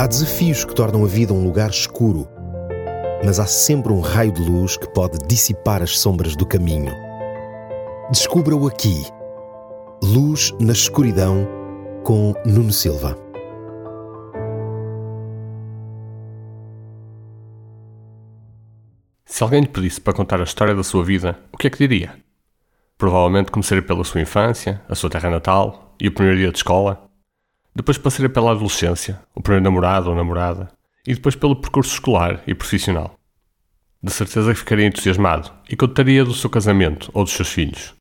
Há desafios que tornam a vida um lugar escuro, mas há sempre um raio de luz que pode dissipar as sombras do caminho. Descubra-o aqui. Luz na escuridão com Nuno Silva. Se alguém lhe pedisse para contar a história da sua vida, o que é que diria? Provavelmente começaria pela sua infância, a sua terra natal e o primeiro dia de escola. Depois passaria pela adolescência, o primeiro namorado ou namorada, e depois pelo percurso escolar e profissional. De certeza que ficaria entusiasmado e contaria do seu casamento ou dos seus filhos.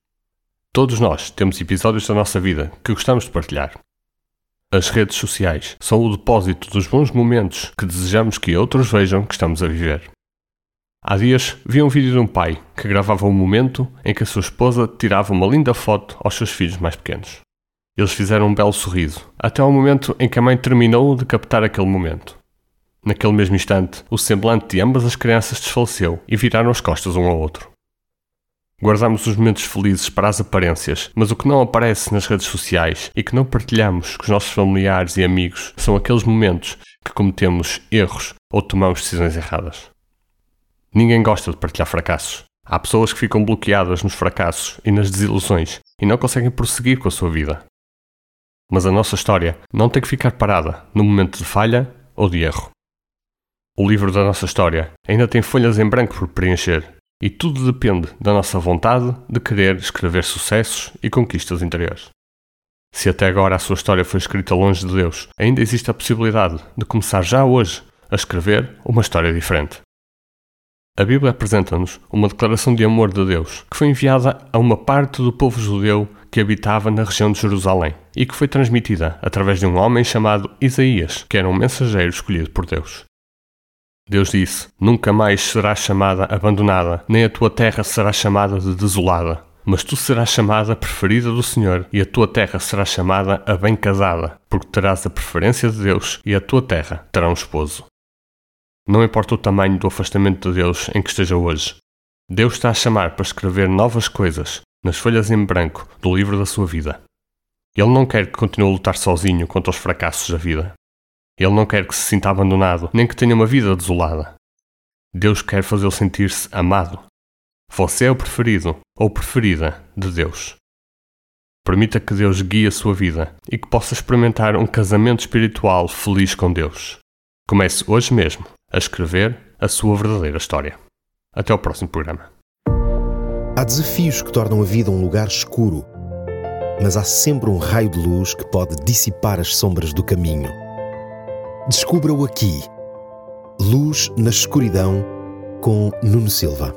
Todos nós temos episódios da nossa vida que gostamos de partilhar. As redes sociais são o depósito dos bons momentos que desejamos que outros vejam que estamos a viver. Há dias vi um vídeo de um pai que gravava um momento em que a sua esposa tirava uma linda foto aos seus filhos mais pequenos. Eles fizeram um belo sorriso, até ao momento em que a mãe terminou de captar aquele momento. Naquele mesmo instante, o semblante de ambas as crianças desfaleceu e viraram as costas um ao outro. Guardamos os momentos felizes para as aparências, mas o que não aparece nas redes sociais e que não partilhamos com os nossos familiares e amigos são aqueles momentos que cometemos erros ou tomamos decisões erradas. Ninguém gosta de partilhar fracassos. Há pessoas que ficam bloqueadas nos fracassos e nas desilusões e não conseguem prosseguir com a sua vida. Mas a nossa história não tem que ficar parada no momento de falha ou de erro. O livro da nossa história ainda tem folhas em branco por preencher e tudo depende da nossa vontade de querer escrever sucessos e conquistas interiores. Se até agora a sua história foi escrita longe de Deus, ainda existe a possibilidade de começar já hoje a escrever uma história diferente. A Bíblia apresenta-nos uma declaração de amor de Deus que foi enviada a uma parte do povo judeu que habitava na região de Jerusalém e que foi transmitida através de um homem chamado Isaías, que era um mensageiro escolhido por Deus. Deus disse: Nunca mais serás chamada abandonada, nem a tua terra será chamada de desolada. Mas tu serás chamada preferida do Senhor, e a tua terra será chamada a bem casada, porque terás a preferência de Deus, e a tua terra terá um esposo. Não importa o tamanho do afastamento de Deus em que esteja hoje, Deus está a chamar para escrever novas coisas nas folhas em branco do livro da sua vida. Ele não quer que continue a lutar sozinho contra os fracassos da vida. Ele não quer que se sinta abandonado, nem que tenha uma vida desolada. Deus quer fazê-lo sentir-se amado. Você é o preferido ou preferida de Deus. Permita que Deus guie a sua vida e que possa experimentar um casamento espiritual feliz com Deus. Comece hoje mesmo a escrever a sua verdadeira história. Até ao próximo programa. Há desafios que tornam a vida um lugar escuro, mas há sempre um raio de luz que pode dissipar as sombras do caminho. Descubra-o aqui. Luz na escuridão com Nuno Silva.